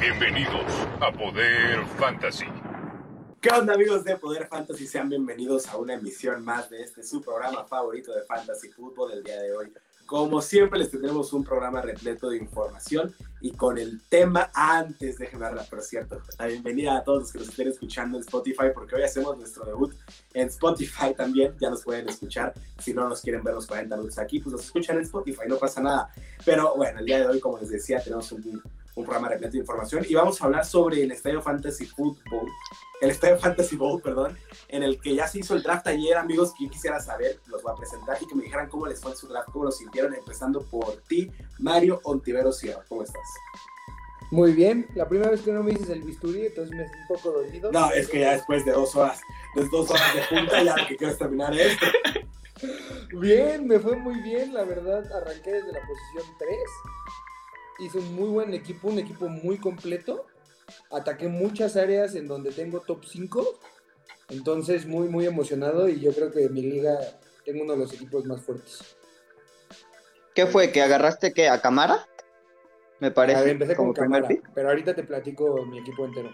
Bienvenidos a Poder Fantasy. ¿Qué onda amigos de Poder Fantasy? Sean bienvenidos a una emisión más de este su programa favorito de Fantasy Fútbol del día de hoy. Como siempre les tendremos un programa repleto de información y con el tema antes, déjenme darla, por cierto, la bienvenida a todos los que nos estén escuchando en Spotify porque hoy hacemos nuestro debut en Spotify también, ya nos pueden escuchar, si no nos quieren ver los 40 minutos aquí, pues nos escuchan en Spotify, no pasa nada. Pero bueno, el día de hoy, como les decía, tenemos un, un programa repleto de información y vamos a hablar sobre el Estadio Fantasy Football, el Estadio Fantasy Bowl, perdón, en el que ya se hizo el draft ayer, amigos, que yo quisiera saber, los voy a presentar y que me dijeran cómo les fue su draft, cómo lo sintieron, empezando por ti, Mario Ontivero Sierra, ¿cómo estás? Muy bien, la primera vez que no me dices el bisturí, entonces me siento un poco dolido. No, es que ya después de dos horas, de dos horas de punta, ya lo que quiero terminar esto. Bien, me fue muy bien, la verdad, arranqué desde la posición 3. Hice un muy buen equipo, un equipo muy completo. Ataqué muchas áreas en donde tengo top 5. Entonces, muy, muy emocionado y yo creo que en mi liga tengo uno de los equipos más fuertes. ¿Qué fue? ¿Que agarraste qué? ¿A Camara? Me parece. A ver, empecé con pick. pero ahorita te platico mi equipo entero.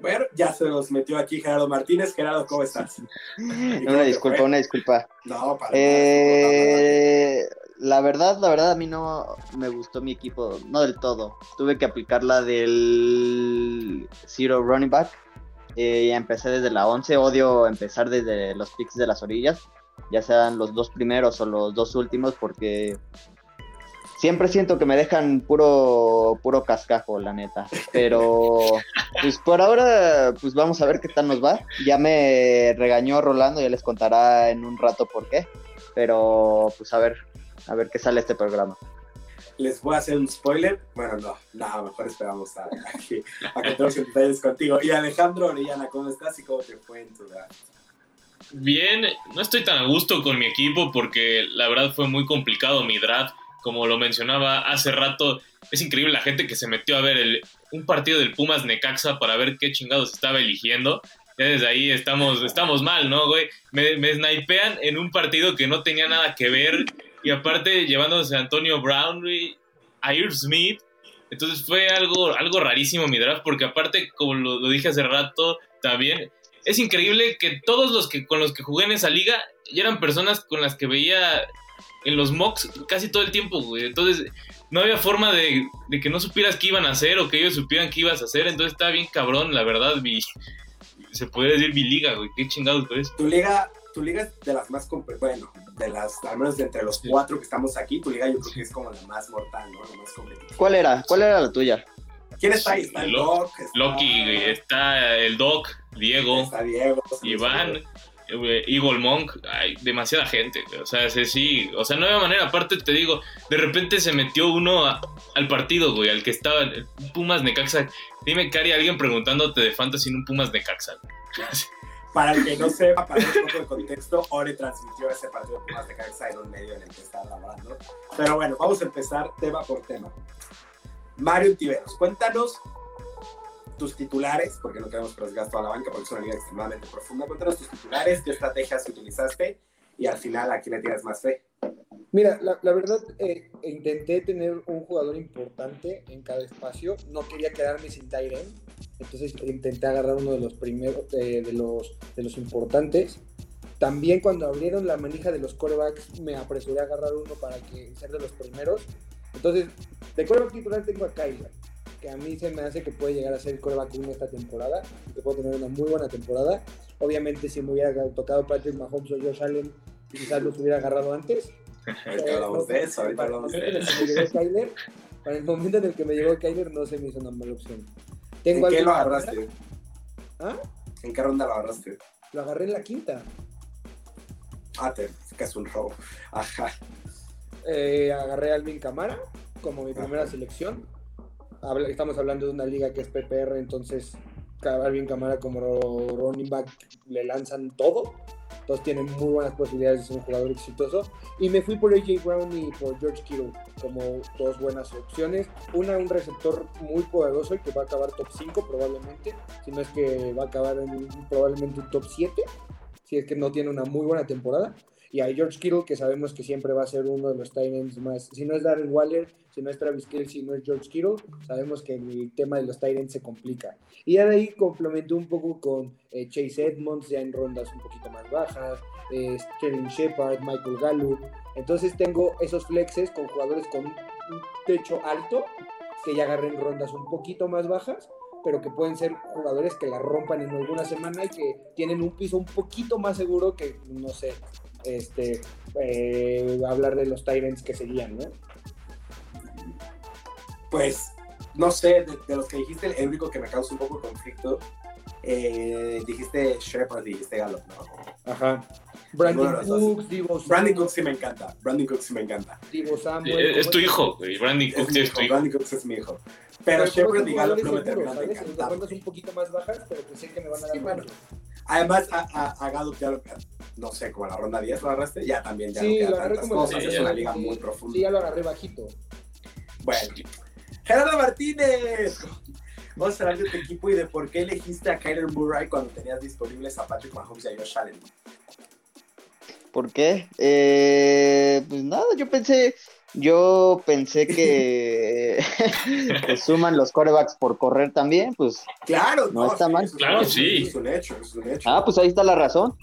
Bueno, ya se nos metió aquí Gerardo Martínez. Gerardo, ¿cómo estás? ¿Y cómo Una disculpa, fue? una disculpa. No, para Eh, la verdad, la verdad, a mí no me gustó mi equipo, no del todo. Tuve que aplicar la del Zero Running Back. Eh, empecé desde la 11. Odio empezar desde los picks de las orillas, ya sean los dos primeros o los dos últimos, porque siempre siento que me dejan puro, puro cascajo, la neta. Pero, pues por ahora, pues vamos a ver qué tal nos va. Ya me regañó Rolando, ya les contará en un rato por qué. Pero, pues a ver, a ver qué sale este programa. les voy a hacer un spoiler. Bueno, no, nada, mejor esperamos a, a que, a que detalles contigo. Y Alejandro Orellana, ¿cómo estás y cómo te fue en tu draft? Bien, no estoy tan a gusto con mi equipo porque la verdad fue muy complicado mi draft. Como lo mencionaba hace rato, es increíble la gente que se metió a ver el- un partido del Pumas Necaxa para ver qué chingados estaba eligiendo. Ya desde ahí estamos, estamos mal, ¿no, güey? Me, me snipean en un partido que no tenía nada que ver y aparte llevándose a Antonio Brown, güey, a Irv Smith. Entonces fue algo, algo rarísimo mi draft porque aparte, como lo, dije hace rato, también es increíble que todos los que con los que jugué en esa liga ya eran personas con las que veía en los mocks casi todo el tiempo, güey. Entonces, no había forma de, de que no supieras qué iban a hacer o que ellos supieran qué ibas a hacer. Entonces, estaba bien cabrón, la verdad, mi, se podría decir mi liga, güey. Qué chingados eso. Tu liga, tu liga es de las más, bueno, de las, al menos de entre los Sí. cuatro que estamos aquí, tu liga yo creo que es como la más mortal, ¿no? La más competitiva. ¿Cuál era? ¿Cuál era la tuya? ¿Quién está ahí? Está el Lo- Doc, está, Loki, está el Doc, Diego, está Diego, Iván, eh, Eagle Monk, hay demasiada gente, o sea, sí, sí, o sea, no había manera, aparte te digo, de repente se metió uno a- al partido, güey, al que estaba, el Pumas Necaxa, dime, Cari, alguien preguntándote de Fantasy en un Pumas Necaxa, güey. Para el que no sepa, para dar un poco de contexto, Ore transmitió ese partido de Pumas de Caxa en un medio en el que estaba laborando. Pero bueno, vamos a empezar tema por tema. Mario Tiveros, cuéntanos tus titulares, porque no queremos arriesgar toda la banca, porque es una liga extremadamente profunda. Cuéntanos tus titulares, qué estrategias utilizaste y al final a quién le tienes más fe. Mira, la, la verdad, eh, intenté tener un jugador importante en cada espacio. No quería quedarme sin Tyren. Entonces intenté agarrar uno de los primeros, eh, de, los, de los importantes. También cuando abrieron la manija de los corebacks, me apresuré a agarrar uno para que ser de los primeros. Entonces, de coreback titular tengo a Kyler, que a mí se me hace que puede llegar a ser el coreback uno esta temporada, que puede tener una muy buena temporada. Obviamente, si me hubiera tocado Patrick Mahomes o Josh Allen, quizás los hubiera agarrado antes. Ahorita hablamos de eso, ahorita hablamos de eso. para el momento en el que me llegó Kyler no se me hizo una mala opción. Tengo ¿En qué lo agarraste? ¿Ah? ¿En qué ronda lo agarraste? Lo agarré en la quinta. Ah, te, que es un robo. Ajá. Eh, agarré a Alvin Camara como mi primera selección. Habla- Estamos hablando de una liga que es PPR, entonces Alvin Camara como running back le lanzan todo. Entonces tiene muy buenas posibilidades de ser un jugador exitoso. Y me fui por AJ Brown y por George Kittle como dos buenas opciones. Una, un receptor muy poderoso y que va a acabar top 5 probablemente. Si no es que va a acabar en probablemente un top 7. Es que no tiene una muy buena temporada. y a George Kittle, que sabemos que siempre va a ser uno de los Titans más, si no es Darren Waller, si no es Travis Kelce, si no es George Kittle, sabemos que el tema de los Titans se complica. Y de ahí complementó un poco con eh, Chase Edmonds, ya en rondas un poquito más bajas, eh, Sterling Shepard, Michael Gallup. Entonces tengo esos flexes con jugadores con un techo alto, que ya agarren rondas un poquito más bajas, pero que pueden ser jugadores que la rompan en alguna semana y que tienen un piso un poquito más seguro que, no sé, este, eh, hablar de los Tyrants que serían, ¿no? Pues, no sé, de, de los que dijiste, el único que me causa un poco de conflicto, eh, dijiste Shepard, dijiste Gallup, ¿no? Ajá. Brandon. Cooks, Divo Brandon Cooks sí me encanta, Brandon Cooks sí me encanta. Divo Samuel, Eh, Es tu hijo, güey. Brandon Es Cooks es hijo, tu hijo. Brandon Cooks es mi hijo. Pero Pero Shepard y Gallup no me seguros, terminan de ¿sabes? En las encantar. rondas un poquito más bajas, pero que sé que me van a dar Sí, bueno. puntos. Además, a, a, a Gallup ya lo, no sé, como a la ronda 10 lo agarraste, ya también ya Sí, no lo queda agarré tantas como en cosas, la es una liga sí. muy profunda. Sí, ya lo agarré bajito. Bueno, Gerardo Martínez, vamos a hablar de tu equipo y de por qué elegiste a Kyler Murray cuando tenías disponibles a Patrick Mahomes y a Josh Allen. ¿Por qué? Eh, pues nada, yo pensé, yo pensé que que suman los corebacks por correr también, pues, Claro, No está mal. Claro, es- sí. Es un hecho, es un hecho. ah, pues ahí está la razón.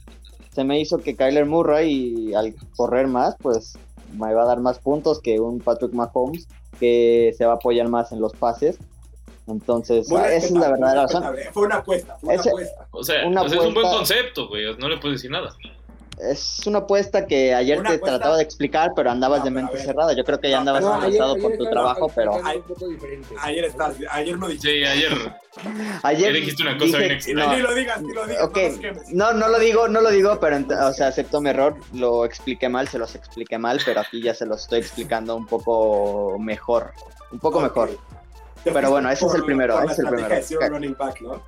Se me hizo que Kyler Murray al correr más, pues me va a dar más puntos que un Patrick Mahomes que se va a apoyar más en los pases. Entonces, esa es la verdadera razón. Fue una apuesta, fue una Ese- apuesta. O sea, Una o sea, es un buen concepto, güey. No le puedes decir nada. Es una apuesta que ayer Una te apuesta- trataba de explicar, pero andabas No, de mente cerrada. Yo creo que ya No, andabas estresado ayer- por ayer tu trabajo, pero. Ayer, estás, ayer no dijiste. Sí, ayer. ayer dijiste una cosa bien extraña. no, Ni lo digas, ni lo digas, Ok, no no, no lo digo, no lo digo, pero o sea, acepto mi error, lo expliqué mal, se los expliqué mal, pero aquí ya se los estoy explicando un poco mejor, un poco mejor. Pero bueno, ese es el primero, ese es el primero. de running back, ¿no?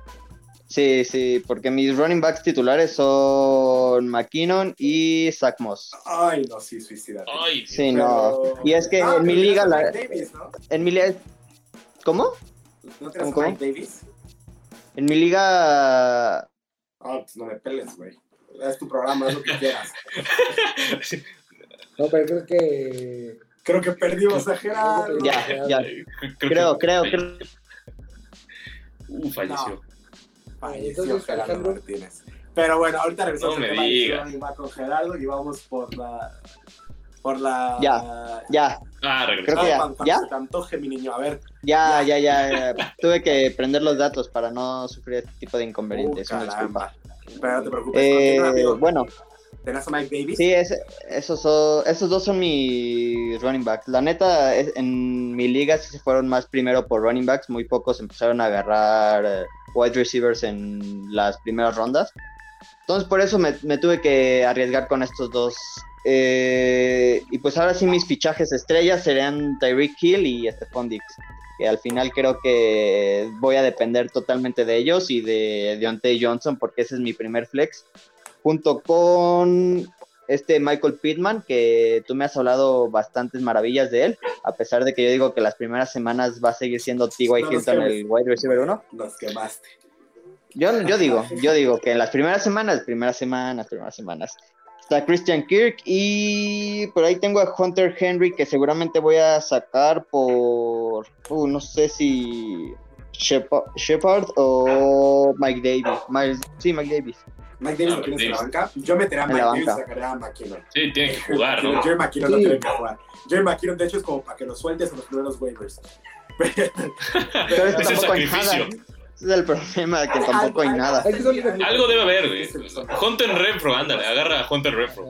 Sí, sí, porque mis running backs titulares son McKinnon y Zach Moss. Ay, no, sí, suicida. Ay, Sí, no. Pero- Y es que Ah, en mi liga, la- Mike Davis, ¿no? en mi liga, ¿cómo? ¿No tenías ¿Cómo, Mike Davis? En mi liga, Ah, pues no me peles, güey. Es tu programa, haz lo que quieras. No, pero creo que. Creo que perdimos a Gerardo. ya, ya, creo, creo, creo. Uh, falleció. Falleció Entonces, Gerardo Alejandro. Martínez. Pero bueno, ahorita regresamos No al tema con Gerardo y vamos por la... Por la... Ya. Ya, Ah, Creo que ya. Cuando, cuando se te antoje, mi niño. A ver. ya, ya, ya, ya. Tuve que prender los datos para no sufrir este tipo de inconvenientes. Uh, una disculpa. Pero no te preocupes. Eh, amigo. bueno, ¿Tenés a Mike Davis? sí, es- esos, son, esos dos son mis running backs. La neta, es- en mi liga sí se fueron más primero por running backs. Muy pocos empezaron a agarrar eh, wide receivers en las primeras rondas. Entonces por eso me, tuve que arriesgar con estos dos. Eh, y pues ahora sí mis fichajes estrellas serían Tyreek Hill y Stephon Diggs. Que al final creo que voy a depender totalmente de ellos y de Deontay Johnson porque ese es mi primer flex. Junto con este Michael Pittman, que tú me has hablado bastantes maravillas de él, a pesar de que yo digo que las primeras semanas va a seguir siendo T.Y. No Hilton el wide receiver 1. Nos quemaste. Yo, yo digo, yo digo que en las primeras semanas, primeras semanas, primeras semanas, está Christian Kirk y por ahí tengo a Hunter Henry que seguramente voy a sacar por, uh, no sé si Shepard, o Mike Davis. Miles- sí, Mike Davis. Mike Davis Ah, lo tienes en la banca. Yo metería a Mike Davis y banca. sacaría a McKinnon. Sí, tiene que jugar, ¿no? Jerry McKinnon no tiene que jugar. Jerry McKinnon, de hecho, es como para que lo sueltes en los primeros waivers. Pero es el sacrificio. Ese es el problema, que tampoco hay nada. Algo debe haber, güey. Hunter Renfro, ándale, agarra a Hunter Renfro.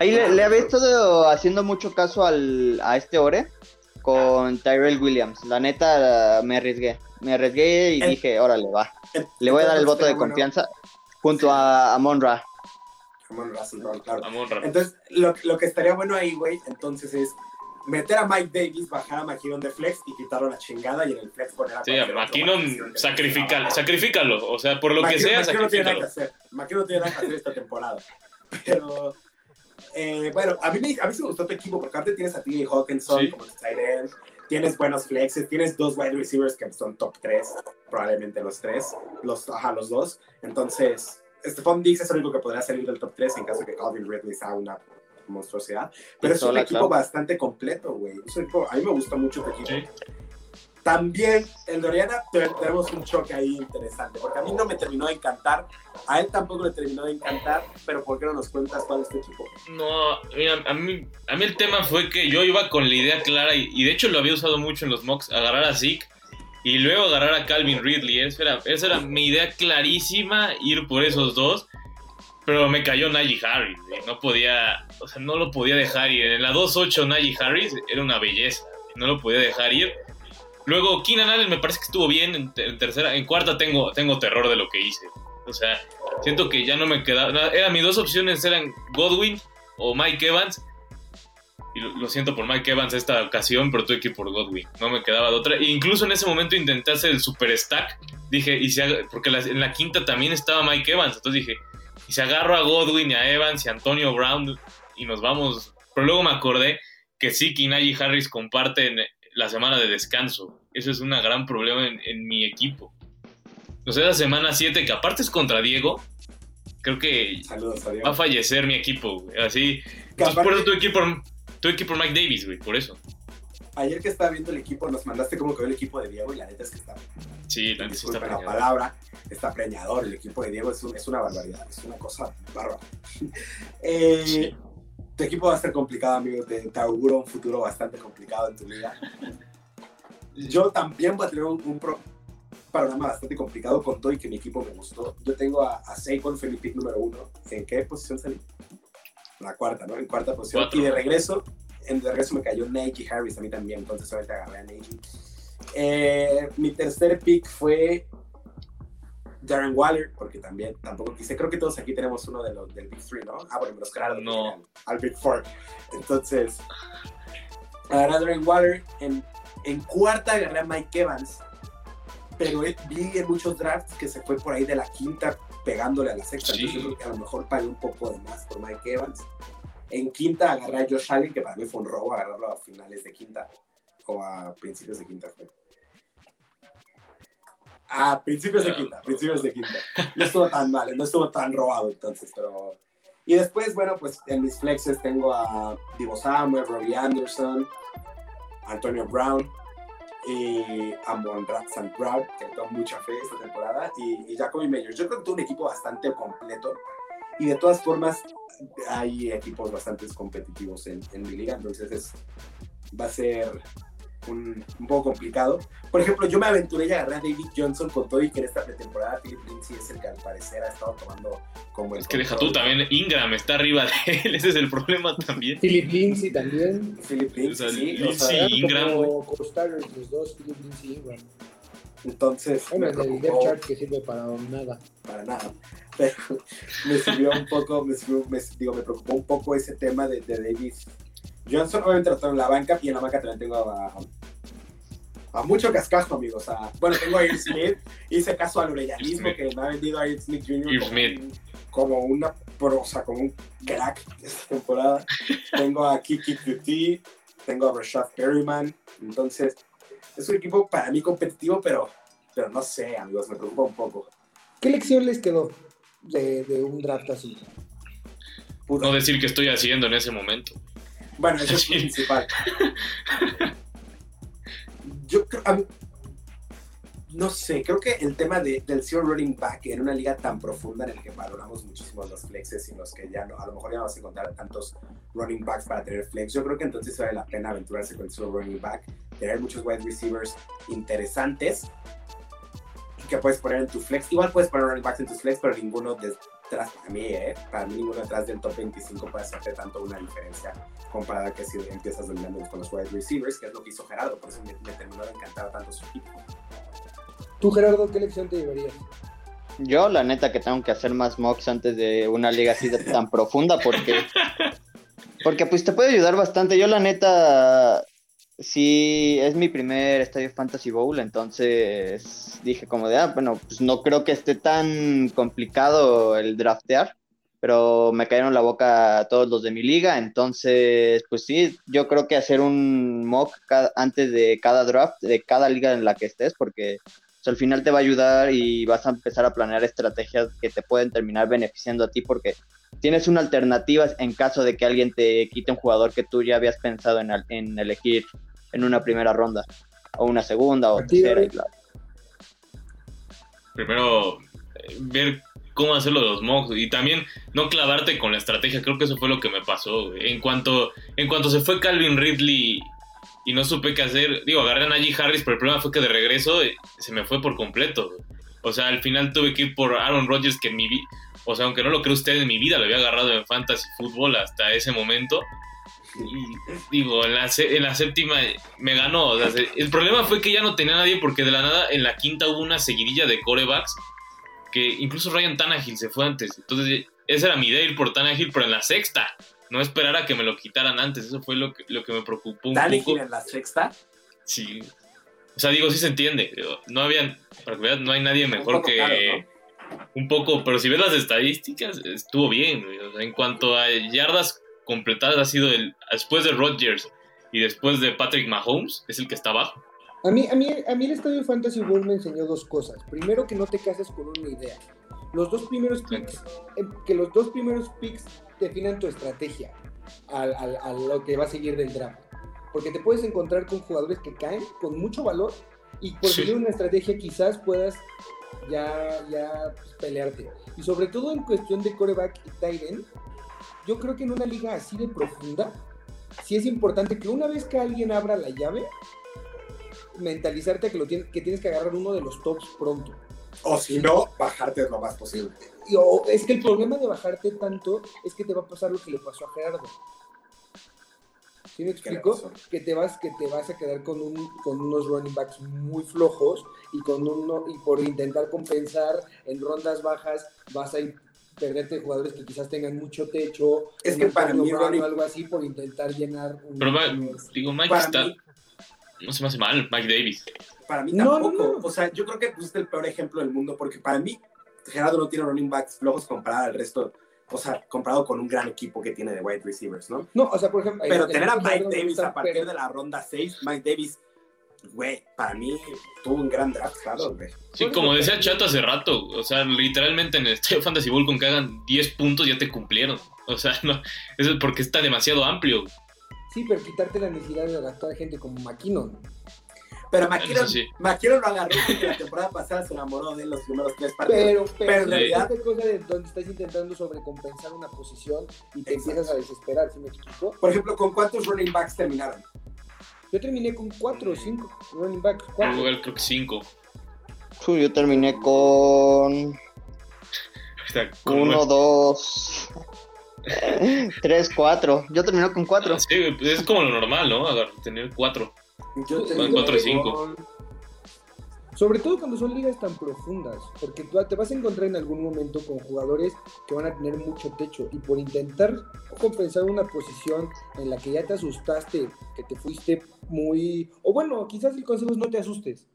Ahí le, le había estado haciendo mucho caso al, a este Ore con Tyrell Williams. La neta me arriesgué. Me arriesgué y El- dije, órale, va. Le voy a dar el voto de confianza junto a, a Monra. Amon Brown, claro. Amon Ra. Entonces, lo, lo que estaría bueno ahí, güey, entonces es meter a Mike Davis, bajar a McKinnon de flex y quitarlo la chingada y en el flex poner a Sí, a que McKinnon, se sacrifica, deje. sacrifícalo. O sea, por lo que McKinnon- sea, McKinnon no tiene nada que hacer. McKinnon no tiene nada que hacer esta temporada. Pero, eh, bueno, a mí, me, a mí sí me gustó tu equipo, porque aparte tienes a TJ Hawkinson Sí. como tight end, tienes buenos flexes, tienes dos wide receivers que son top 3, probablemente los tres, los, ajá, los dos. Entonces, Stephon Diggs es el único que podría salir del top 3 en caso de que Calvin Ridley sea una monstruosidad, pero es un equipo bastante completo, güey. Es un equipo- a mí me gusta mucho tu equipo. También el de Oriana te- tenemos un choque ahí interesante, porque a mí no me terminó de encantar, a él tampoco le terminó de encantar, pero ¿por qué no nos cuentas cuál es tu equipo? No, a mí, a mí el tema fue que yo iba con la idea clara y, de hecho lo había usado mucho en los mocks, agarrar a Zeke y luego agarrar a Calvin Ridley. Esa era, esa era mi idea clarísima, ir por esos dos. Pero me cayó Najee Harris, no podía, o sea, no lo podía dejar ir. En la 2-8 Najee Harris era una belleza, no lo podía dejar ir. Luego Keenan Allen me parece que estuvo bien en, te- en tercera, en cuarta tengo, tengo terror de lo que hice. O sea, siento que ya no me quedaba. Eran mis dos opciones eran Godwin o Mike Evans. Y lo, siento por Mike Evans esta ocasión, pero tuve que ir por Godwin. No me quedaba de otra. E incluso en ese momento intenté hacer el super stack. Dije, y si porque en la quinta también estaba Mike Evans. Entonces dije, y si agarro a Godwin y a Evans y a Antonio Brown y nos vamos. Pero luego me acordé que sí, Najee Harris comparten la semana de descanso. Eso es un gran problema en, en mi equipo. O sea, la semana 7, que aparte es contra Diego, creo que Saludos, va a fallecer mi equipo, güey. Así. Por eso tuve que ir por Mike Davis, güey, por eso. Ayer que estaba viendo el equipo, nos mandaste como que el equipo de Diego y la neta es que está, Sí, la neta sí está disculpen la palabra, está preñador. El equipo de Diego es, un- es una barbaridad, es una cosa bárbara. Eh, Sí. Tu equipo va a ser complicado, amigo. Te, te auguro un futuro bastante complicado en tu liga. Yo también voy a tener un, un pro- panorama bastante complicado con todo y que mi equipo me gustó. Yo tengo a, a pick número uno. ¿En qué posición salí? La cuarta, ¿no? En cuarta posición. Cuatro. Y de regreso, en de regreso me cayó Najee Harris a mí también, entonces solamente agarré a Najee. Eh, mi tercer pick fue Darren Waller, porque también tampoco quise. Creo que todos aquí tenemos uno de los del Big Three, ¿no? Ah, bueno, Gerardo. que No. Al, al Big Four. Entonces, agarré a Darren Waller. En, en cuarta agarré a Mike Evans. Pero vi en muchos drafts que se fue por ahí de la quinta pegándole a la sexta. Sí. Entonces, creo que a lo mejor pagué un poco de más por Mike Evans. En quinta agarré a Josh Allen, que para mí fue un robo agarrarlo a finales de quinta o a principios de quinta. Fue. A principios de quinta, principios de quinta. No estuvo tan mal, no estuvo tan robado entonces, pero... Y después, bueno, pues en mis flexes tengo a Divo Samuel, Robbie Anderson, Antonio Brown y Amon St. Brown, que tengo mucha fe esta temporada, y, y Jacoby Meyers. Yo creo que tuve un equipo bastante completo y de todas formas hay equipos bastante competitivos en, en mi liga, entonces es, va a ser un, un poco complicado. Por ejemplo, yo me aventuré y agarré a David Johnson con todo y que en esta pretemporada Philip Lindsay es el que al parecer ha estado tomando como el Es que deja tú también, Ingram está arriba de él, ese es el problema también. Philip Lindsay también. Philip Lindsay, O sea, sí, o Lindsay sea, Ingram, como los dos, Philip Lindsay y Ingram. entonces Bueno, el depth chart que sirve para nada. para nada. Pero me sirvió un poco, me, sirvió- me- digo, me preocupó un poco ese tema de, de David Johnson. Obviamente lo tengo en la banca y en la banca también tengo a, a mucho cascajo, amigos. A, bueno, tengo a Irv Smith, hice caso al orellasismo Irv que me ha vendido a Irv Smith Jr. Como, Smith. un- como una prosa, como un crack esta temporada. tengo a Kiki QT, tengo a Rashad Perryman. Entonces, es un equipo para mí competitivo, pero, pero no sé, amigos, me preocupa un poco. ¿Qué lección les quedó de, de un draft así? No decir que estoy haciendo en ese momento. Bueno, eso es Sí. principal. Yo creo, mí- no sé, creo que el tema de, del zero running back en una liga tan profunda en el que valoramos muchísimo los flexes y en los que ya no, a lo mejor ya no vas a encontrar tantos running backs para tener flex, yo creo que entonces vale la pena aventurarse con el zero running back, tener muchos wide receivers interesantes que puedes poner en tu flex. Igual puedes poner running backs en tus flex, pero ninguno detrás, para mí, ¿eh? Para mí ninguno detrás del top 25 puede hacerte tanto una diferencia comparada que si empiezas dominando con los wide receivers, que es lo que hizo Gerardo, por eso me, me terminó de encantar tanto su equipo. Tú, Gerardo, ¿qué lección te llevarías? Yo, la neta, que tengo que hacer más mocks antes de una liga así de tan profunda, porque. Porque, pues, te puede ayudar bastante. Yo, la neta, sí, es mi primer Estadio Fantasy Bowl, entonces dije, como de, ah, bueno, pues no creo que esté tan complicado el draftear, pero me cayeron la boca todos los de mi liga, entonces, pues sí, yo creo que hacer un mock antes de cada draft, de cada liga en la que estés, porque. O al final te va a ayudar y vas a empezar a planear estrategias que te pueden terminar beneficiando a ti porque tienes una alternativa en caso de que alguien te quite un jugador que tú ya habías pensado en, en elegir en una primera ronda, o una segunda, o tercera. Y Primero, eh, ver cómo hacerlo de los mocks y también no clavarte con la estrategia. Creo que eso fue lo que me pasó. En cuanto, en cuanto se fue Calvin Ridley y no supe qué hacer, digo, agarré a Najee Harris, pero el problema fue que de regreso eh, se me fue por completo. O sea, al final tuve que ir por Aaron Rodgers, que en mi vida, o sea, aunque no lo creo usted, en mi vida lo había agarrado en fantasy fútbol hasta ese momento. Digo, en la, en la séptima me ganó. el problema fue que ya no tenía nadie porque de la nada en la quinta hubo una seguidilla de corebacks que incluso Ryan Tannehill se fue antes. Entonces, ese era mi idea ir por Tannehill, pero en la sexta. No esperar a que me lo quitaran antes. Eso fue lo que, lo que me preocupó un ¿Tannehill en la sexta? Sí. O sea, digo, sí se entiende. No había, para que no hay nadie mejor que... Un poco, pero si ves las estadísticas, estuvo bien. en cuanto a yardas completadas, ha sido el después de Rodgers y después de Patrick Mahomes, es el que está abajo. A mí, a mí, a mí el Estadio Fantasy World me enseñó dos cosas. Primero, que no te cases con una idea. Los dos primeros picks, eh, que los dos primeros picks definan tu estrategia a, lo que va a seguir del draft. Porque te puedes encontrar con jugadores que caen con mucho valor y por seguir una estrategia quizás puedas ya, ya pues, pelearte. Y sobre todo en cuestión de coreback y tight yo creo que en una liga así de profunda, sí es importante que una vez que alguien abra la llave, mentalizarte que, lo que tienes que agarrar uno de los tops pronto. O si no, bajarte lo más posible. Y, es que el problema de bajarte tanto es que te va a pasar lo que le pasó a Gerardo. ¿Sí me explico? Que te vas, que te vas a quedar con, un, con unos running backs muy flojos y con uno, y por intentar compensar en rondas bajas vas a perderte jugadores que quizás tengan mucho techo. Es que para mí algo así por intentar llenar un, Pero digo, Mike está, no se me hace mal, Mike Davis. Para mí tampoco. O sea, yo creo que es el peor ejemplo del mundo porque para mí Gerardo no tiene running backs flojos comparado al resto. O sea, comparado con un gran equipo que tiene de wide receivers, ¿no? No, o sea, por ejemplo. Pero tener a Mike Davis a partir de la ronda 6, Mike Davis, güey, para mí tuvo un gran draft, Gerardo, güey. Sí, como decía Chato hace rato, o sea, literalmente en el Fantasy Bowl con que hagan 10 puntos ya te cumplieron. O sea, no, eso es porque está demasiado amplio. Sí, pero quitarte la necesidad de adaptar a gente como McKinnon. Pero McKinnon, lo agarró porque la temporada pasada se enamoró de los primeros tres partidos. Pero, pero, en realidad es cosa de donde estás intentando sobrecompensar una posición y te empiezas a desesperar, ¿sí me explico? Por ejemplo, ¿con cuántos running backs terminaron? Yo terminé con cuatro o cinco running backs. Cuatro. Yo creo que cinco. yo terminé con... Uno, dos... Tres, cuatro. Yo terminé con cuatro. Sí, es como lo normal, ¿no? Tener cuatro. Yo cuatro y cinco. Sobre todo cuando son ligas tan profundas, porque tú te vas a encontrar en algún momento con jugadores que van a tener mucho techo y por intentar compensar una posición en la que ya te asustaste, que te fuiste muy... O bueno, quizás el consejo es no te asustes.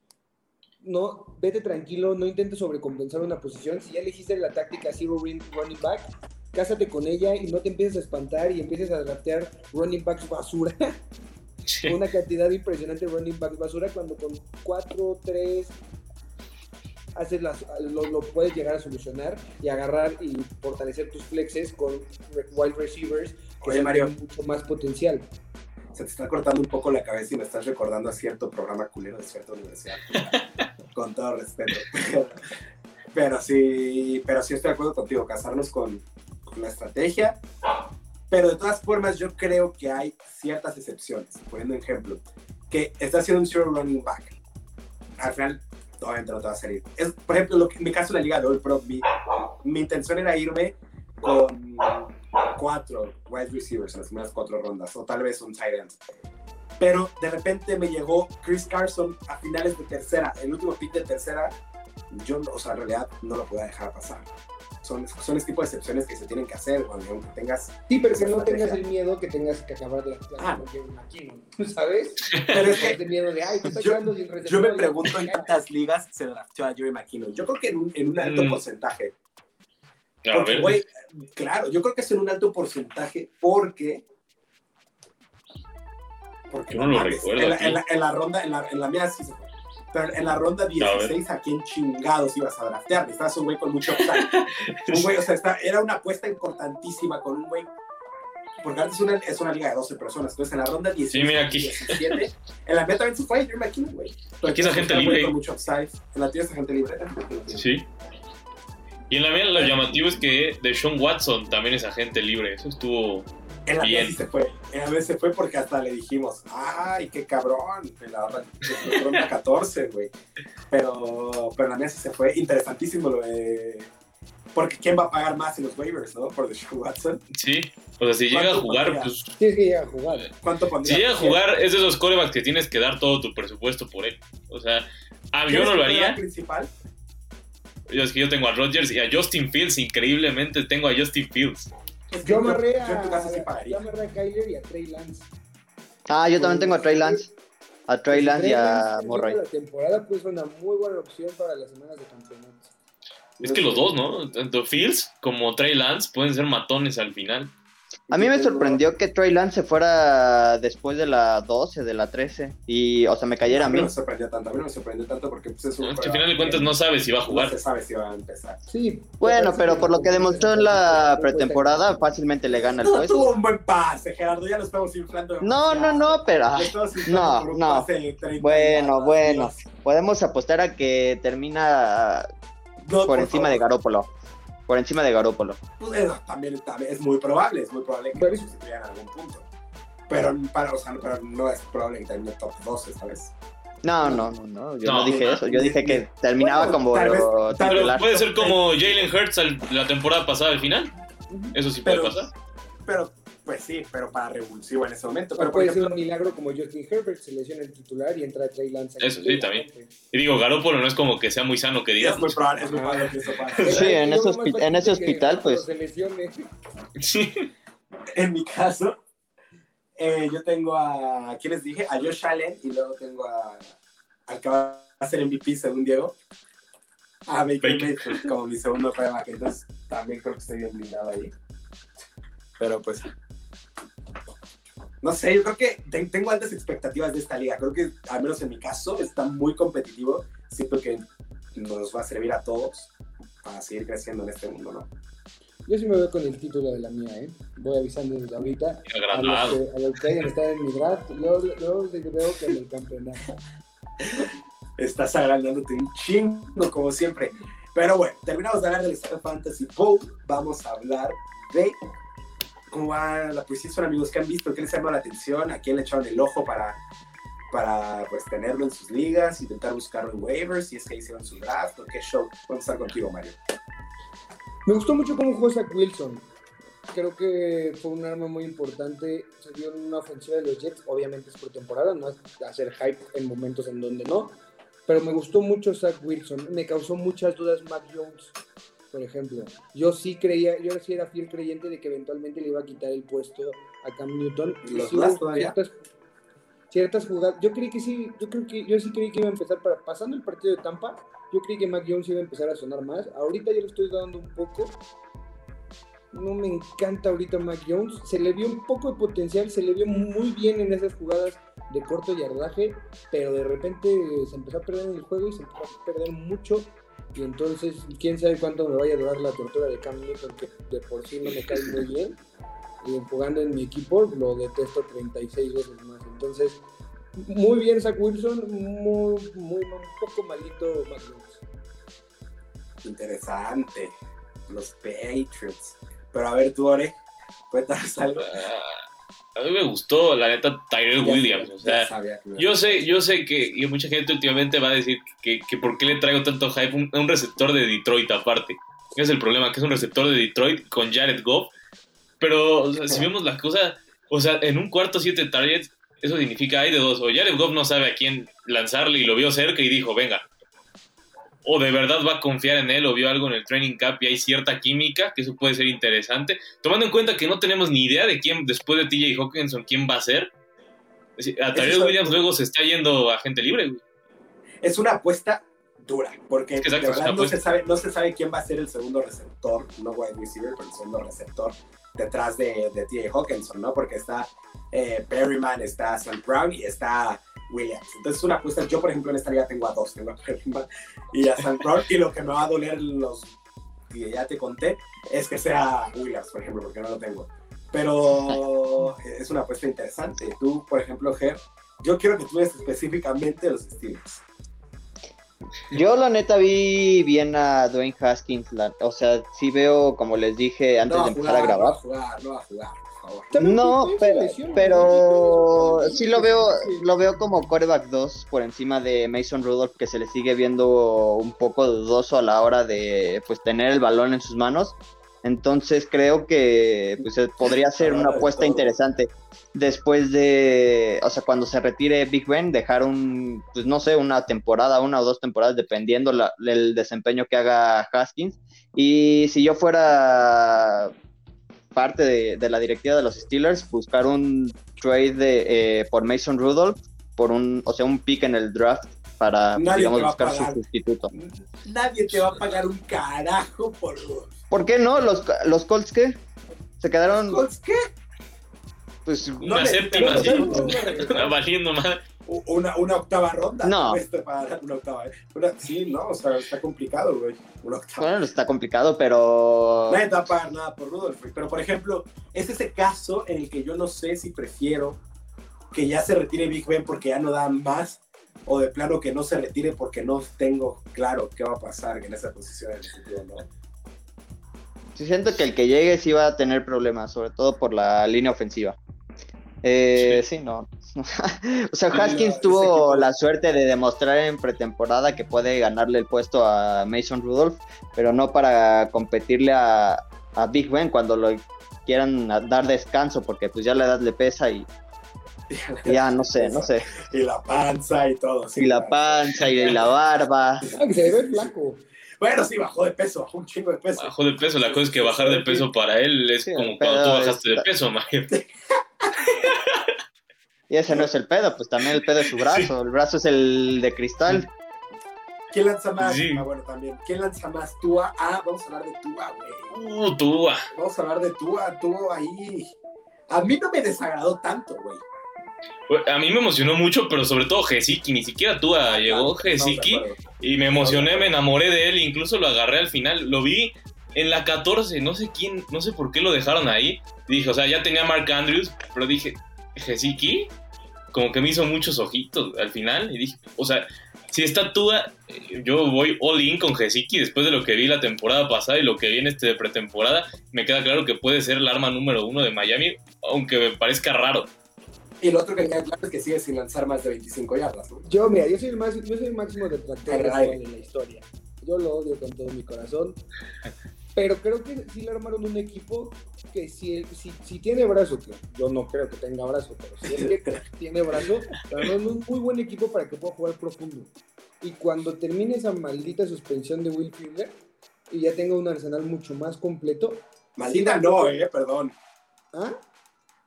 No, vete tranquilo, no intentes sobrecompensar una posición. Si ya elegiste la táctica zero running back, cásate con ella y no te empieces a espantar y empieces a draftear running backs basura. Una cantidad impresionante de running backs basura cuando con 4, 3 haces las, lo, puedes llegar a solucionar y agarrar y fortalecer tus flexes con wide receivers que tienen mucho más potencial. Se te está cortando un poco la cabeza y me estás recordando a cierto programa culero de cierta universidad. con todo respeto. Pero, sí, pero sí estoy de acuerdo contigo, casarnos con, la estrategia. Pero de todas formas, yo creo que hay ciertas excepciones. Poniendo ejemplo, que está haciendo un zero running back. Al final, obviamente no te va a salir. Es, por ejemplo, lo que, en mi caso la Liga de All Pro, mi, mi intención era irme con cuatro wide receivers en las primeras cuatro rondas, o tal vez un tight end. Pero de repente me llegó Chris Carson a finales de tercera, el último pick de tercera. Yo, o sea, en realidad no lo podía dejar pasar son, son este tipo de excepciones que se tienen que hacer, cuando aunque tengas... Sí, pero que no tengas el miedo que tengas que acabar de la ah. ¿sabes? Pero es que... miedo de, ay, yo, yo me pregunto en cuántas ligas se drafteó a Joey McKinnon. Yo creo que en un, en un alto mm. porcentaje. Porque, güey, claro, yo creo que es en un alto porcentaje porque... Porque no lo recuerdo. En la, en, la, en la, ronda, en la, en la mía sí se. Pero en la ronda 16, ¿a quién chingados ibas a draftear? Estabas un güey con mucho upside. un güey, o sea, está, era una apuesta importantísima con un güey. Porque antes una, es una liga de 12 personas. Entonces en la ronda 16, Sí, mira aquí. 17, en la meta también se fue Drew McKinnon, güey. Aquí es güey libre. Con mucho upside. En la tía es agente libre. Sí. Y en la mía lo llamativo es que Deshaun Watson también es agente libre. Eso estuvo. En la mía Bien. sí se fue. En la mía se fue porque hasta le dijimos, ay, qué cabrón. En la ronda 14, güey. Pero, pero en la sí se fue. Interesantísimo lo de. Porque ¿quién va a pagar más en los waivers, no? Por Deshaun Watson. Sí. O sea, si llega a ¿Cuánto jugar, pondría? pues. Tienes que llegar a jugar. ¿Cuánto Si pondría? llega a jugar, es de esos corebacks que tienes que dar todo tu presupuesto por él. O sea, ah, yo no lo haría. principal? Yo, es que yo tengo a Rodgers y a Justin Fields. Increíblemente tengo a Justin Fields. Yo amarré yo en tu a, caso sí yo amarré a Kyler y a Trey Lance. Ah, yo también tengo a Trey Lance. A Trey Lance y a Murray. La temporada pues una muy buena opción para las semanas de campeonato. Es que los dos, ¿no? Tanto Fields como Trey Lance pueden ser matones al final. A mí me sorprendió que Trey Lance se fuera después de la 12, de la 13. Y, o sea, me cayera a mí mí. no me sorprendió tanto, a mí no me sorprendió tanto porque pues, es un Es que al final de cuentas no sabes si va a No jugar. se sabe si va a empezar. Sí. Bueno, pero por lo que demostró en la pretemporada, fácilmente le gana el No, puesto. tuvo un buen pase, Gerardo, ya lo estamos inflando. No, no, no, pero inflando no, no. pase de 30 Bueno, bueno. Podemos apostar a que termina No, por encima de. Garópolo. Por encima de Garópolo. Pues, eh, también, también es muy probable, es muy probable que Pero- lo sustituyan en algún punto. Pero, para, o sea, pero no es probable que termine top 12, ¿sabes? No, no, no, no. Yo No, no, dije no, eso. Yo dije que terminaba bueno, como tal vez- tal Pero puede ser como Jalen Hurts la temporada pasada al final. Eso sí puede Pero- pasar. Pero, pues sí, pero para revulsivo en ese momento. Pero puede ser ejemplo, un milagro como Justin Herbert, se lesiona el titular y entra Trey Lance. Eso sí, también. Y digo, Garópolo no es como que sea muy sano que es digamos. muy probable, es muy probable que eso pase. Sí, en ese hospi- en ese que hospital, pues. Se lesione. Sí. En mi caso, eh, yo tengo a, ¿quién les dije? A Josh Allen y luego tengo a, al que va a ser MVP según Diego, a Baker. Mayfield como mi segundo quarterback. Entonces también creo que estoy bien blindado ahí. Pero pues, no sé, yo creo que te- tengo altas expectativas de esta liga. Creo que, al menos en mi caso, está muy competitivo. Siento que nos va a servir a todos para seguir creciendo en este mundo, ¿no? Yo sí me voy con el título de la mía, ¿eh? Voy avisando desde ahorita. A los que, a los que hayan estado en mi draft, yo, yo veo que en el campeonato. Estás agrandándote un chingo, como siempre. Pero bueno, terminamos de hablar del Star Fantasy Bowl. Vamos a hablar de cómo va la posición, amigos. ¿Qué han visto? ¿Qué les llamó la atención? ¿A quién le echaron el ojo para, para pues, tenerlo en sus ligas? Intentar buscarlo en waivers, si es que hicieron su draft o qué show. Vamos a estar contigo, Mario. Me gustó mucho cómo jugó Zach Wilson. Creo que fue un arma muy importante. Se vio en una ofensiva de los Jets. Obviamente es por temporada, no es hacer hype en momentos en donde no. Pero me gustó mucho Zach Wilson. Me causó muchas dudas Mac Jones, por ejemplo. Yo sí creía, yo sí era fiel creyente de que eventualmente le iba a quitar el puesto a Cam Newton. Y ¿Los sí todavía? ciertas, ciertas jugadas. Yo creí que sí, yo creo que yo sí creí que iba a empezar para pasando el partido de Tampa. Yo creí que Mac Jones iba a empezar a sonar más. Ahorita ya lo estoy dando un poco. No me encanta ahorita Mac Jones. Se le vio un poco de potencial, se le vio muy bien en esas jugadas de corto yardaje, pero de repente se empezó a perder en el juego y se empezó a perder mucho. Y entonces, quién sabe cuánto me vaya a durar la tortura de Cam Newton, que de por sí no me cae muy bien. Y jugando en mi equipo lo detesto 36 veces más. Entonces, muy bien Zach Wilson, muy, muy, un poco malito Mac. Interesante. Los Patriots. Pero a ver, tú, Ore, cuéntanos algo. A mí me gustó, la neta, Tyrell Williams. O sea, sabía yo sé, yo sé que y mucha gente últimamente va a decir que, que por qué le traigo tanto hype a un receptor de Detroit aparte. Ese es el problema, que es un receptor de Detroit con Jared Goff. Pero o sea, si vemos la cosa, o sea, en un cuarto siete targets, eso significa hay de dos. O Jared Goff no sabe a quién lanzarle y lo vio cerca y dijo, venga. O de verdad va a confiar en él o vio algo en el training camp y hay cierta química, que eso puede ser interesante. Tomando en cuenta que no tenemos ni idea de quién, después de TJ Hawkinson, quién va a ser. A Eso- Williams luego se está yendo a gente libre, güey. es una apuesta dura, porque Exacto, de es una verdad no se, sabe, no se sabe quién va a ser el segundo receptor, no wide receiver, pero el segundo receptor detrás de, de T.A. Hawkinson, ¿no? Porque está eh, Perryman, está Sam Brown y está Williams. Entonces es una apuesta, yo por ejemplo en esta liga tengo a dos, tengo a y a Sam Brown, y lo que me va a doler los que ya te conté es que sea Williams, por ejemplo, porque no lo tengo. Pero es una apuesta interesante. Tú, por ejemplo, Ger, yo quiero que tú veas específicamente los Steelers. Yo la neta vi bien a Dwayne Haskins, la- o sea, sí veo, como les dije antes no de a empezar a jugar, grabar. No va a jugar, no va a jugar, favor. No, pero, sí lo veo, lo veo como quarterback 2 por encima de Mason Rudolph, que se le sigue viendo un poco dudoso a la hora de pues tener el balón en sus manos. Entonces creo que pues, eh, podría ser una apuesta interesante. Después de, o sea, cuando se retire Big Ben, dejar un, pues no sé, una temporada, una o dos temporadas, dependiendo la- del desempeño que haga Haskins. Y si yo fuera parte de, de la directiva de los Steelers, buscar un trade de, eh, por Mason Rudolph, por un, o sea, un pick en el draft para, Nadie digamos, buscar su sustituto. Nadie te va a pagar un carajo por ¿Por qué no? ¿Los, los Colts qué? Se quedaron, Colts, ¿Qué? pues, Una séptima, no, sí. Valiendo más. Una, una octava ronda. No. Este para una octava. ¿eh? Una- sí, no, o sea, está complicado, güey. Una octava. bueno, está complicado, pero... Nadie te va a pagar nada por Rudolph, güey. Pero, por ejemplo, es ese caso en el que yo no sé si prefiero que ya se retire Big Ben porque ya no da más, o de plano que no se retire porque no tengo claro qué va a pasar en esa posición en el futuro, ¿no? Sí siento que el que llegue sí va a tener problemas, sobre todo por la línea ofensiva. Eh, sí. no. o sea, Haskins tuvo equipo- la suerte de demostrar en pretemporada que puede ganarle el puesto a Mason Rudolph, pero no para competirle a, a Big Ben cuando lo quieran dar descanso, porque pues ya la edad le pesa y ya no sé, no sé. Y la panza y todo. sí, Y la claro. panza y la barba. Ah, que se ve flaco. Bueno, sí, bajó de peso, bajó un chingo de peso. Bajó de peso. La cosa es que bajar de peso para él es Sí, como cuando tú bajaste de peso, Mario. Y ese no es el pedo, pues también el pedo es su brazo. El brazo es el de cristal. ¿Quién lanza más? Sí. Ah, bueno, también. ¿Quién lanza más? Tua. Ah, vamos a hablar de Tua, güey. Uh, tú. ah. Vamos a hablar de Tua. Tua ahí. A mí no me desagradó tanto, güey. A mí me emocionó mucho, pero sobre todo Gesicki. Ni siquiera tú Ah, llegó estamos de Gesicki y me emocioné, me enamoré de él. Incluso lo agarré al final. Lo vi en la 14. No sé quién, no sé por qué lo dejaron ahí. Dije, o sea, ya tenía Mark Andrews, pero dije, Gesicki, como que me hizo muchos ojitos al final. Y dije, o sea, si está Tua, eh, yo voy all in con Gesicki después de lo que vi la temporada pasada y lo que vi en este de pretemporada. Me queda claro que puede ser el arma número uno de Miami, aunque me parezca raro. Y lo otro que queda claro es que sigue sin lanzar más de 25 yardas, ¿no? Yo, mira, yo soy el, más, yo soy el máximo detractor de de la historia. Yo lo odio con todo mi corazón. Pero creo que sí le armaron un equipo que si, si, si tiene brazo, que yo no creo que tenga brazo, pero si es que tiene brazo, le armaron un muy buen equipo para que pueda jugar profundo. Y cuando termine esa maldita suspensión de Will Fuller y ya tenga un arsenal mucho más completo, Maldita Sí, no, eh, perdón. ¿ah?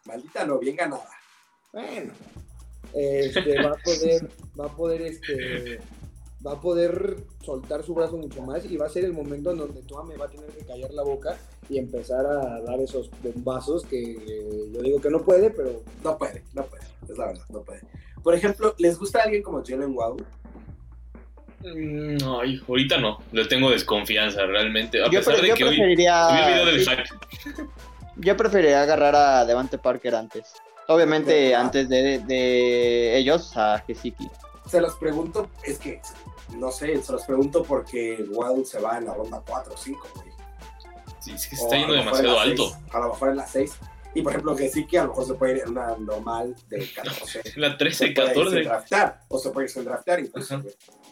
Maldita no, bien ganada. Bueno, este, va a poder, va a poder, este, va a poder soltar su brazo mucho más y va a ser el momento en donde Tua me va a tener que callar la boca y empezar a dar esos bombazos que eh, yo digo que no puede, pero No puede, no puede. Es la verdad, no puede. Por ejemplo, ¿les gusta alguien como Jalen Wow? Mm, Ay, ahorita no, le tengo desconfianza realmente. A Yo, pesar pre- de yo que hoy preferiría. el video del sí. Yo preferiría agarrar a Devante Parker antes. Obviamente ¿Verdad? antes de, de ellos a Gesicki. Se los pregunto, es que, no sé, se los pregunto porque Wow se va en la ronda 4 o 5, güey. Sí, es que se está yendo demasiado alto. seis, a lo mejor en la 6. Y por ejemplo, que a lo mejor se puede ir en una normal de 14. La Se 13, puede ir sin 14. draftar, o se puede ir sin draftar incluso,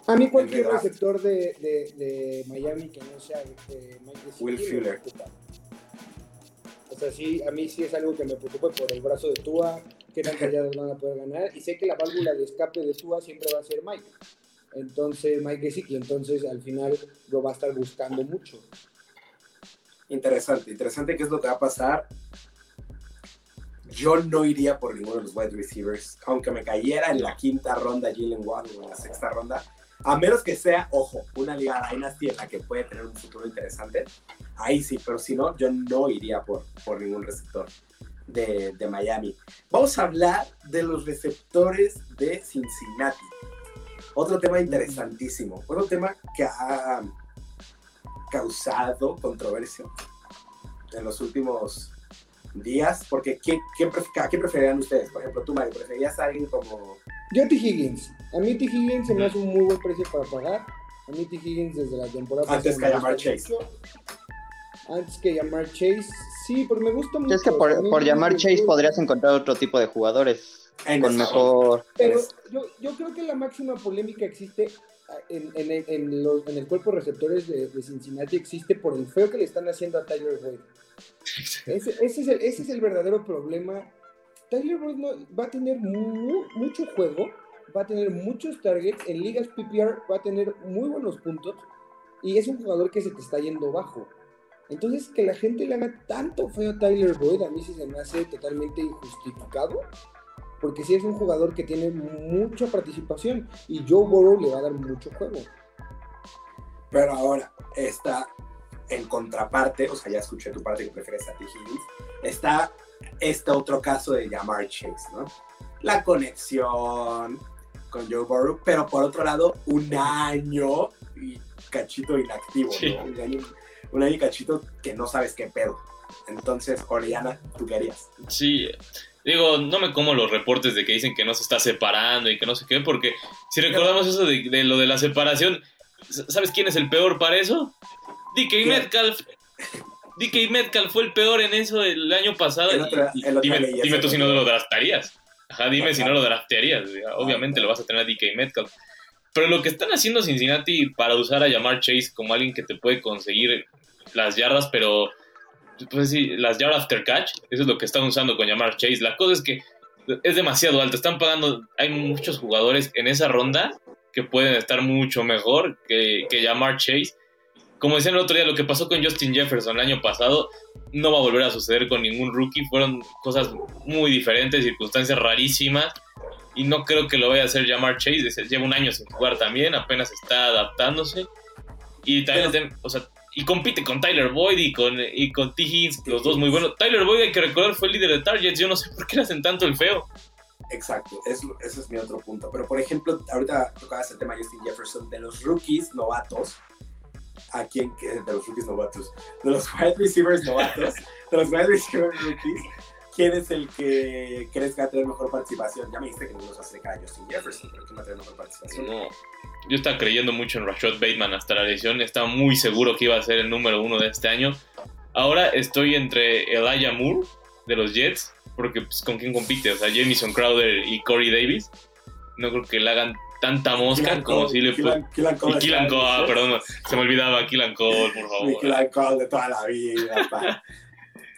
a mí cualquier receptor de, de, de Miami que no sea de Mike Gesicki Will Fuller. O sea, sí, a mí sí es algo que me preocupa por el brazo de Tua, qué tantas yardas van a poder ganar. Y sé que la válvula de escape de Tua siempre va a ser Mike. Entonces, Mike Gesicki, entonces al final lo va a estar buscando mucho. Interesante, interesante qué es lo que va a pasar. Yo no iría por ninguno de los wide receivers, aunque me cayera en la quinta ronda Jalen Waddle o en la sexta ronda, a menos que sea, ojo, una liga Dynasty en la que puede tener un futuro interesante. Ahí sí, pero si no, yo no iría por, por ningún receptor. de, de Miami. Vamos a hablar de los receptores de Cincinnati. Otro tema interesantísimo, otro tema que ha causado controversia en los últimos días, porque ¿quién, quién ¿a quién preferían ustedes? Por ejemplo, tú, Mario, ¿preferías a alguien como... Yo T. Higgins. A mí T. Higgins se me hace un muy buen precio para pagar. A mí T. Higgins desde la temporada Antes que llamar Chase. mucho. Antes que llamar Chase. Sí, porque me gusta mucho. Es que por, por me llamar Chase podrías encontrar otro tipo de jugadores En con mejor... Pero yo, yo creo que la máxima polémica existe en, en el- en los- en el cuerpo de receptores de, de Cincinnati, existe por el feo que le están haciendo a Tyler Boyd. Ese, ese es, el, ese es el verdadero problema. Tyler Boyd no- va a tener mu- mucho juego, va a tener muchos targets, en ligas PPR va a tener muy buenos puntos y es un jugador que se te está yendo bajo. Entonces, que la gente le haga tanto feo a Tyler Boyd, a mí sí se me hace totalmente injustificado, porque sí es un jugador que tiene mucha participación y Joe Burrow le va a dar mucho juego. Pero ahora está en contraparte, o sea, ya escuché tu parte que prefieres a T. Higgins, está este otro caso de llamar Chase, ¿no? La conexión con Joe Burrow, pero por otro lado, un año y cachito inactivo, Sí. ¿no? Un año, un año y cachito que no sabes qué pedo. Entonces, Oriana, ¿tú qué harías? Sí, digo, no me como los reportes de que dicen que no se está separando y que no sé qué, porque si recordamos eso de, de lo de la separación, ¿sabes quién es el peor para eso? DK. Metcalf. DK Metcalf fue el peor en eso el año pasado. El otro- el dime, dime tú si no lo draftarías. Ajá, dime si no lo draftearías. Obviamente lo vas a tener a DK Metcalf. Pero lo que están haciendo Cincinnati para usar a llamar Chase como alguien que te puede conseguir las yardas, pero pues sí, las yardas after catch, eso es lo que están usando con llamar Chase. La cosa es que es demasiado alto, están pagando, hay muchos jugadores en esa ronda que pueden estar mucho mejor que, que llamar Chase. Como decían el otro día, lo que pasó con Justin Jefferson el año pasado no va a volver a suceder con ningún rookie. Fueron cosas muy diferentes, circunstancias rarísimas. Y no creo que lo vaya a hacer llamar Chase. Lleva un año sin jugar también, apenas está adaptándose. Y también, o sea, y compite con Tyler Boyd y con, y con T. Higgins, los dos muy buenos. Tyler Boyd, hay que recordar, fue el líder de Targets. Yo no sé por qué le hacen tanto el feo. Exacto, eso, ese es mi otro punto. Pero, por ejemplo, ahorita tocabas el tema de Justin Jefferson, de los rookies novatos, ¿a quién? De los rookies novatos, de los wide receivers novatos, de los wide receivers rookies, ¿quién es el que crees que va a tener mejor participación? Ya me dijiste que no nos hace a Justin Jefferson, pero ¿quién va a tener mejor participación? No. Yo estaba creyendo mucho en Rashad Bateman hasta la lesión. Estaba muy seguro que iba a ser el número uno de este año. Ahora estoy entre Elijah Moore de los Jets, porque pues, con quién compite, o sea, Jamison Crowder y Corey Davis. No creo que le hagan tanta mosca como Cole, si le Keelan- Keelan Cole Y está- Cole, ah, perdón, se me olvidaba Keelan Cole, por Mi favor. Keelan Cole de toda la vida.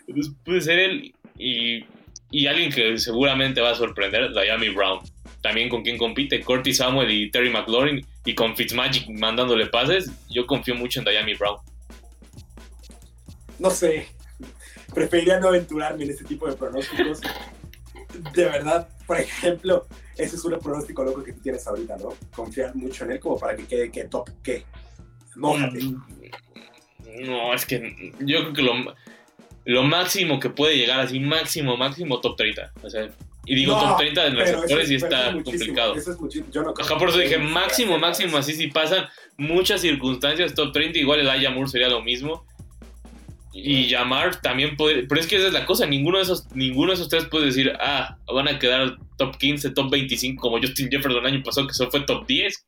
Entonces puede ser él y, y alguien que seguramente va a sorprender, Diami Brown. También con quien compite, Curtis Samuel y Terry McLaurin, y con Fitzmagic mandándole pases, yo confío mucho en Diami Brown. no sé, preferiría no aventurarme en este tipo de pronósticos. De verdad, por ejemplo, ese es un pronóstico loco que tú tienes ahorita, ¿no? Confiar mucho en él como para que quede que top, ¿qué? Mójate. Mm, No, es que yo creo que lo, lo máximo que puede llegar así, máximo, máximo, top 30. O sea, y digo No, top 30 en pero eso receptores es- y está es complicado. Eso es muchísimo. Yo no creo Ajá, por eso dije máximo, máximo, así si pasan muchas circunstancias, top 30, igual el Aya Moore sería lo mismo. Y llamar también puede, pero es que esa es la cosa, ninguno de esos, ninguno de esos tres puede decir, ah, van a quedar top 15, top 25, como Justin Jefferson el año pasado, que solo fue top 10.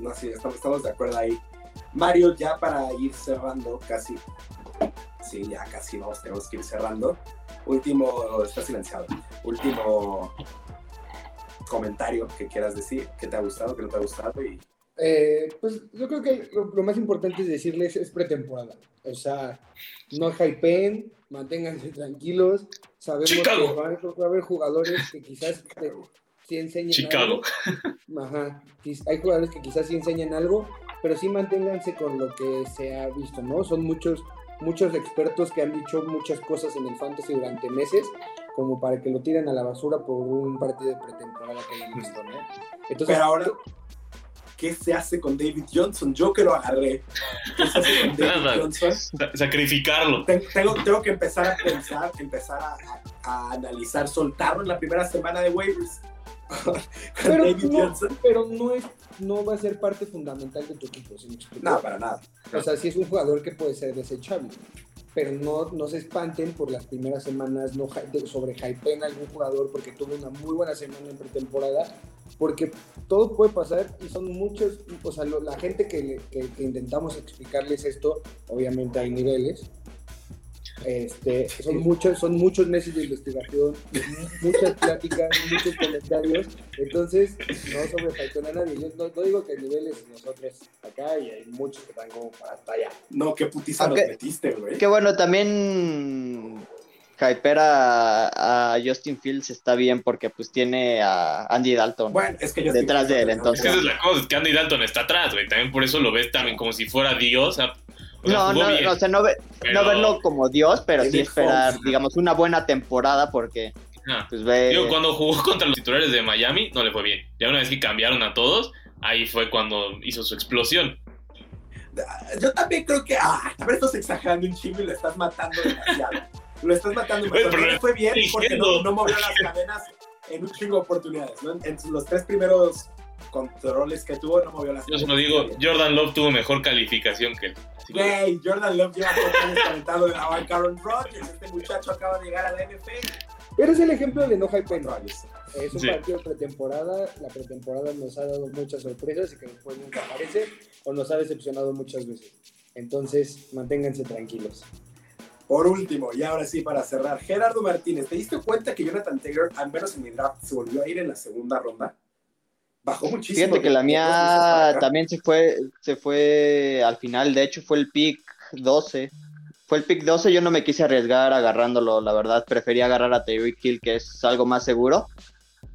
No, sí, estamos, estamos de acuerdo ahí. Mario, ya para ir cerrando, casi. Sí, ya casi vamos, tenemos que ir cerrando. Último, está silenciado. Último comentario que quieras decir, que te ha gustado, que no te ha gustado y Eh, pues yo creo que lo, lo más importante es decirles es pretemporada. O sea, no hypeen, manténganse tranquilos. Sabemos Chicago. que va a, haber- va a haber jugadores que quizás eh, sí enseñen Chicago. algo. Ajá. Hay jugadores que quizás sí enseñan algo, pero sí manténganse con lo que se ha visto, ¿no? Son muchos muchos expertos que han dicho muchas cosas en el fantasy durante meses, como para que lo tiren a la basura por un partido de pretemporada que hayan visto, ¿no? Entonces, Pero ahora- ¿qué se hace con David Johnson? Yo que lo agarré. ¿Qué se hace con David Nada. Johnson? Sa- Sacrificarlo. Ten- Tengo, tengo que empezar a pensar, empezar a, a- a analizar, soltarlo en la primera semana de waivers. Pero no, pero no, es, no va a ser parte fundamental de tu equipo, ¿sí me? No, para nada. O sea, sí es un jugador que puede ser desechable. Pero no, no se espanten por las primeras semanas, no hy- de- sobre hypeen a algún jugador porque tuvo una muy buena semana en pretemporada. Porque todo puede pasar y son muchos, o sea, lo- la gente que, que- que intentamos explicarles esto, obviamente hay niveles. Este, son muchos, son muchos meses de investigación, muchas pláticas, muchos comentarios. Entonces, no sobre a nadie. Yo no, no digo que niveles nosotros acá y hay muchos que están como hasta allá. No, qué putiza Aunque- nos metiste, güey. Que bueno, también hyper a, a Justin Fields está bien porque pues tiene a Andy Dalton. Bueno, es que yo Detrás de él, Es entonces. que esa es la cosa, es que Andy Dalton está atrás, güey. También por eso lo ves también como si fuera Dios. O sea, No, no, bien, no, o sea, no, ve- pero- no verlo como Dios, pero sí esperar, digamos, una buena temporada porque Ajá. pues ve... Digo, cuando jugó contra los titulares de Miami, no le fue bien. Ya una vez que cambiaron a todos, ahí fue cuando hizo su explosión. Yo también creo que. Ah, a ver, estás exagerando un chingo y lo estás matando demasiado. Lo estás matando demasiado. pero No fue bien porque no, movió las cadenas en un chingo de oportunidades. ¿no? En, en los tres primeros controles que tuvo, no movió las Yo se cadenas. lo digo, Jordan Love tuvo mejor calificación que él. Güey, Jordan Love lleva cuatro años calentando de la Aaron Rodgers. Este muchacho acaba de llegar a la NFL. Pero es el ejemplo de no hype años. Es un Sí. partido pretemporada. La pretemporada nos ha dado muchas sorpresas y que después nunca aparece o nos ha decepcionado muchas veces. Entonces, manténganse tranquilos. Por último, y ahora sí para cerrar, Gerardo Martínez, ¿te diste cuenta que Jonathan Taylor, al menos en mi draft, se volvió a ir en la segunda ronda? Bajó muchísimo. Fíjate que la mía también se fue, se fue al final, de hecho fue el pick 12. Fue el pick 12, yo no me quise arriesgar agarrándolo, la verdad, prefería agarrar a Tyreek Hill, que es algo más seguro.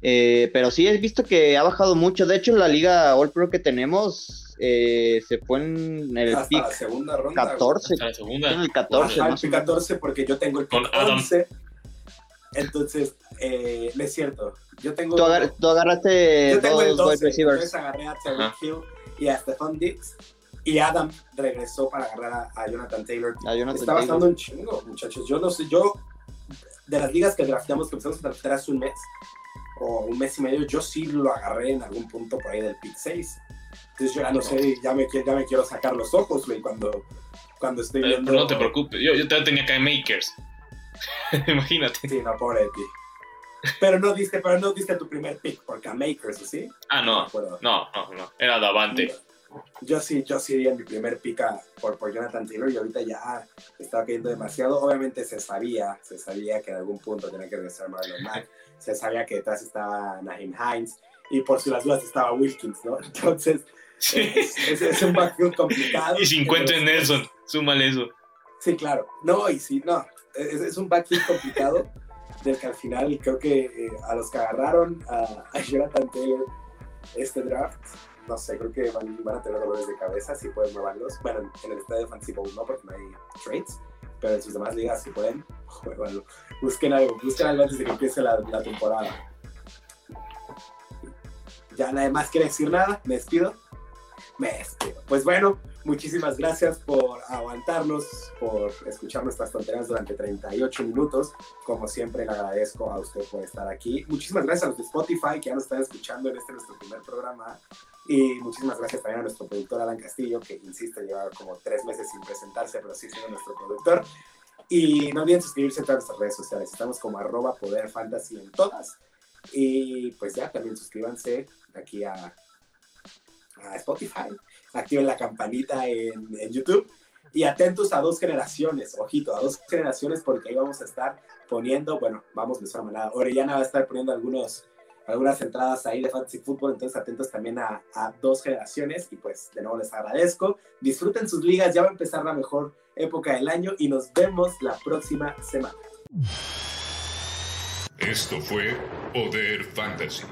Eh, pero sí, he visto que ha bajado mucho. De hecho, en la liga All Pro que tenemos, eh, se fue en el Hasta pick la segunda ronda. güey. 14. Hasta la En segunda. el 14, Ajá, el más o pick menos. 14 porque yo tengo el pick Con Adam. 11. Entonces, eh, no es cierto. Yo tengo, Tú, agar- tú agarraste yo tengo el dos wide 12. receivers. Entonces agarré a Ajá. Hill y a Stephon Diggs. Y Adam regresó para agarrar a, a Jonathan Taylor. A Jonathan Está Taylor. bastando un chingo, muchachos. Yo no sé, yo de las ligas que drafteamos, que empezamos a draftear hace un mes o un mes y medio, yo sí lo agarré en algún punto por ahí del pick 6. Entonces yo ya no sé, ya me, ya me quiero sacar los ojos, güey, cuando, cuando estoy Pero viendo... no te preocupes, yo, yo todavía tenía acá Makers. Imagínate. Sí, no, pobre de ti. Pero no diste, pero no diste tu primer pick por Makers, ¿o ¿sí? Ah, no, acuerdo. no, no, no. Era Davante. Yo sí, yo sí di mi primer pick a- por, por Jonathan Taylor y ahorita ya estaba cayendo demasiado. Obviamente se sabía, se sabía que en algún punto tenía que regresar Marlon Mack. Se sabía que detrás estaba Naheem Hines y por si las dudas estaba Wilkins, ¿no? Entonces, es, es- es un backfield complicado. Y 50 en Nelson, súmale eso. Sí, claro. No, y sí, no. Es, es un backfield complicado del que al final creo que eh, a los que agarraron a, a Jonathan Taylor este draft, no sé, creo que van, van a tener dolores de cabeza si pueden moverlos. Bueno, en, el estadio Fantasy Bowl no, porque no hay trades, pero en sus demás ligas si pueden, jueguenlo. Busquen algo, busquen algo antes de que empiece la, la temporada. Ya nadie más quiere decir nada, me despido. Despido. Pues bueno, muchísimas gracias por aguantarnos, por escuchar nuestras tonterías durante 38 minutos. Como siempre, le agradezco a usted por estar aquí. Muchísimas gracias a los de Spotify que ya nos están escuchando en este nuestro primer programa. Y muchísimas gracias también a nuestro productor Alan Castillo, que insiste, lleva como tres meses sin presentarse, pero sí siendo nuestro productor. Y no olviden suscribirse a nuestras redes sociales. Estamos como arroba poder fantasy en todas. Y pues ya, también suscríbanse aquí a, a Spotify. Activen la campanita en, YouTube. Y atentos a dos generaciones, ojito, a dos generaciones, porque ahí vamos a estar poniendo, bueno, vamos de esa manera. Orellana va a estar poniendo algunos, algunas entradas ahí de Fantasy Football, entonces atentos también a, a dos generaciones. Y pues de nuevo les agradezco. Disfruten sus ligas, ya va a empezar la mejor época del año y nos vemos la próxima semana. Esto fue Poder Fantasy.